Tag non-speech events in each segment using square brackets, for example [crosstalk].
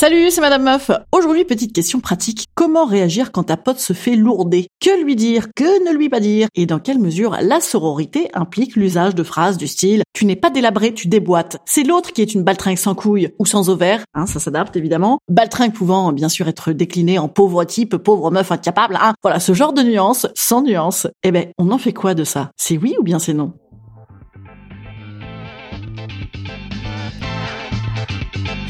Salut, c'est Madame Meuf. Aujourd'hui, petite question pratique. Comment réagir quand ta pote se fait lourder? Que lui dire? Que ne lui pas dire? Et dans quelle mesure la sororité implique l'usage de phrases du style « Tu n'es pas délabré, tu déboîtes ». C'est l'autre qui est une baltringue sans couilles ou sans ovaire. Hein, ça s'adapte évidemment. Baltringue pouvant bien sûr être décliné en pauvre type, pauvre meuf incapable. Hein. Voilà, ce genre de nuance, sans nuance. Eh ben, on en fait quoi de ça? C'est oui ou bien c'est non?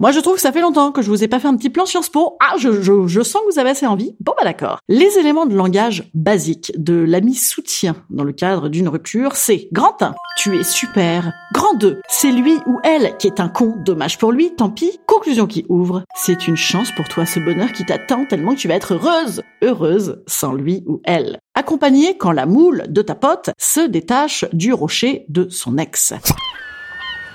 Moi, je trouve que ça fait longtemps que je vous ai pas fait un petit plan Sciences Po. Ah, je, je, je sens que vous avez assez envie. Bon, bah d'accord. Les éléments de langage basiques de l'ami soutien dans le cadre d'une rupture, c'est grand 1, tu es super. Grand 2, c'est lui ou elle qui est un con, dommage pour lui, tant pis. Conclusion qui ouvre, c'est une chance pour toi ce bonheur qui t'attend tellement que tu vas être heureuse, heureuse sans lui ou elle. Accompagné quand la moule de ta pote se détache du rocher de son ex.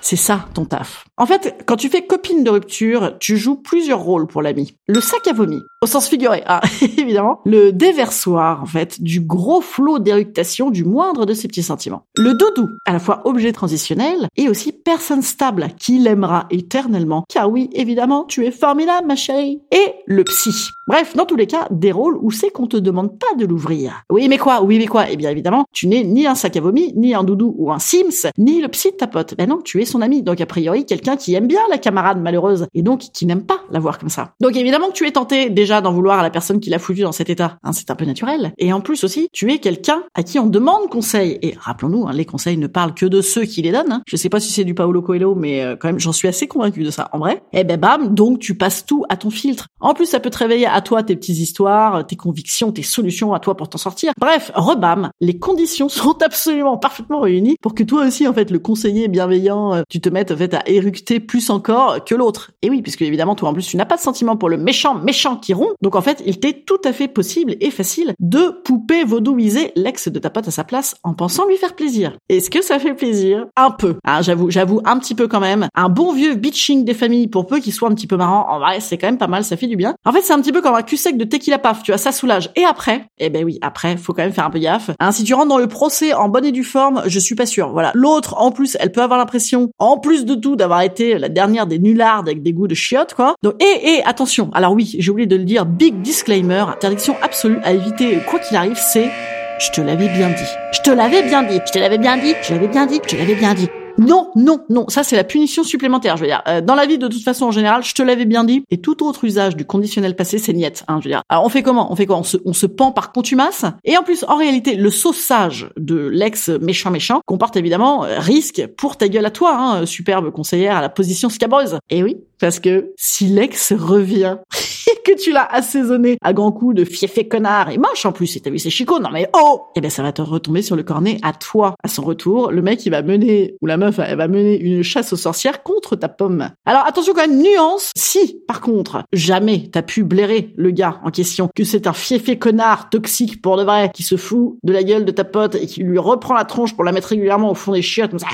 C'est ça ton taf. En fait, quand tu fais copine de rupture, tu joues plusieurs rôles pour l'ami. Le sac à vomi, au sens figuré, ah, [laughs] évidemment. Le déversoir, en fait, du gros flot d'éructation du moindre de ses petits sentiments. Le doudou, à la fois objet transitionnel et aussi personne stable qui l'aimera éternellement. Car oui, évidemment, tu es formidable, ma chérie. Et le psy. Bref, dans tous les cas, des rôles où c'est qu'on te demande pas de l'ouvrir. Oui, mais quoi? Oui, mais quoi? Eh bien, évidemment, tu n'es ni un sac à vomi, ni un doudou ou un Sims, ni le psy de ta pote. Ben non, tu es son ami. Donc, a priori, quelqu'un qui aime bien la camarade malheureuse et donc qui n'aime pas la voir comme ça. Donc, évidemment que tu es tenté déjà d'en vouloir à la personne qui l'a foutu dans cet état. Hein, c'est un peu naturel. Et en plus aussi, tu es quelqu'un à qui on demande conseil. Et rappelons-nous, hein, les conseils ne parlent que de ceux qui les donnent. Hein. Je sais pas si c'est du Paolo Coelho, mais euh, quand même, j'en suis assez convaincu de ça. En vrai, eh ben bam, donc tu passes tout à ton filtre. En plus, ça peut te réveiller à toi tes petites histoires, tes convictions, tes solutions à toi pour t'en sortir. Bref, rebam, les conditions [laughs] sont absolument parfaitement réunies pour que toi aussi, en fait, le conseiller bienveillant, euh, tu te mettes en fait à éructer plus encore que l'autre. Et oui, puisque évidemment, toi en plus, tu n'as pas de sentiment pour le méchant méchant qui rompt. Donc en fait, il t'est tout à fait possible et facile de poupée vaudouiser l'ex de ta pote à sa place en pensant lui faire plaisir. Est-ce que ça fait plaisir? Un peu. Ah, j'avoue, j'avoue un petit peu quand même. Un bon vieux bitching des familles pour peu qu'il soit un petit peu marrant. En vrai, c'est quand même pas mal, ça fait du bien. En fait, c'est un petit peu comme un cul sec de tequila paf, tu vois, ça soulage. Et après, eh ben oui, après, faut quand même faire un peu gaffe. Hein, si tu rentres dans le procès en bonne et due forme, je suis pas sûr. Voilà. L'autre, en plus, elle peut avoir l'impression, en plus de tout, d'avoir été la dernière des nullards avec des goûts de chiottes, quoi. Donc, et, et, attention. Alors oui, j'ai oublié de le dire, big disclaimer, interdiction absolue à éviter quoi qu'il arrive, c'est je te l'avais bien dit. Je te l'avais bien dit. Je te l'avais bien dit. Je l'avais bien dit. Je te l'avais bien dit. Non, non, non, ça c'est la punition supplémentaire. Je veux dire, euh, dans la vie de toute façon en général, je te l'avais bien dit. Et tout autre usage du conditionnel passé, c'est niette. Hein, je veux dire. Alors on fait comment? On fait quoi? On se, on se pend par contumace. Et en plus, en réalité, le saussage de l'ex méchant méchant comporte évidemment euh, risque pour ta gueule à toi, hein, superbe conseillère à la position scabreuse. Et oui, parce que si l'ex revient [laughs] que tu l'as assaisonné à grands coups de fiefé connard et moche en plus, et t'as vu ses chicots, non mais oh Eh ben ça va te retomber sur le cornet à toi. À son retour, le mec il va mener, ou la meuf elle va mener une chasse aux sorcières contre ta pomme. Alors attention quand même, nuance, si par contre jamais t'as pu blairer le gars en question, que c'est un fiefé connard toxique pour de vrai, qui se fout de la gueule de ta pote et qui lui reprend la tronche pour la mettre régulièrement au fond des chiottes, ça,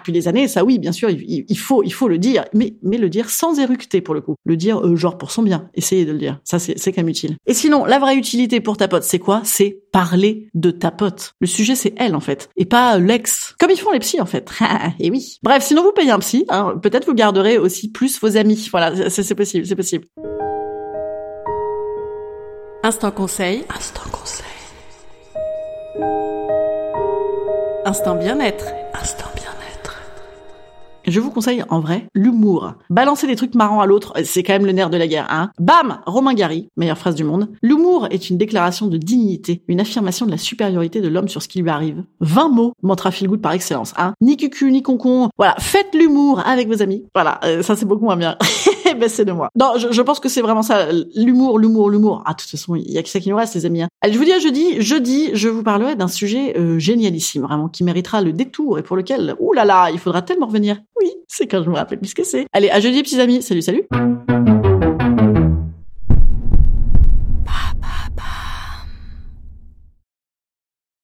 depuis des années, ça oui, bien sûr, il, faut, il faut le dire, mais, mais le dire sans éructer pour le coup. Le dire euh, genre pour son bien. Essayez de le dire. Ça c'est quand même utile. Et sinon, la vraie utilité pour ta pote, c'est quoi? C'est parler de ta pote. Le sujet c'est elle en fait, et pas l'ex. Comme ils font les psys en fait. et oui. Bref, sinon vous payez un psy, hein, peut-être vous garderez aussi plus vos amis. Voilà, c'est possible, c'est possible. Instant conseil. Instant conseil. Instant bien-être. Instant bien-être. Je vous conseille en vrai l'humour. Balancer des trucs marrants à l'autre, c'est quand même le nerf de la guerre, hein. Bam Romain Gary, meilleure phrase du monde. L'humour est une déclaration de dignité, une affirmation de la supériorité de l'homme sur ce qui lui arrive. 20 mots, mantra feel good par excellence, hein. Ni cucu, ni concon. Voilà, faites l'humour avec vos amis. Voilà, euh, ça c'est beaucoup moins bien. [laughs] c'est de moi. Non, je, je pense que c'est vraiment ça, l'humour, l'humour, l'humour. Ah, de toute façon, il y a que ça qui nous reste, les amis. Hein. Allez, je vous dis à jeudi. Jeudi, je vous parlerai d'un sujet euh, génialissime, vraiment, qui méritera le détour et pour lequel, ouh là là, il faudra tellement revenir. Oui, c'est quand je me rappelle plus ce que c'est. Allez, à jeudi, petits amis. Salut, salut.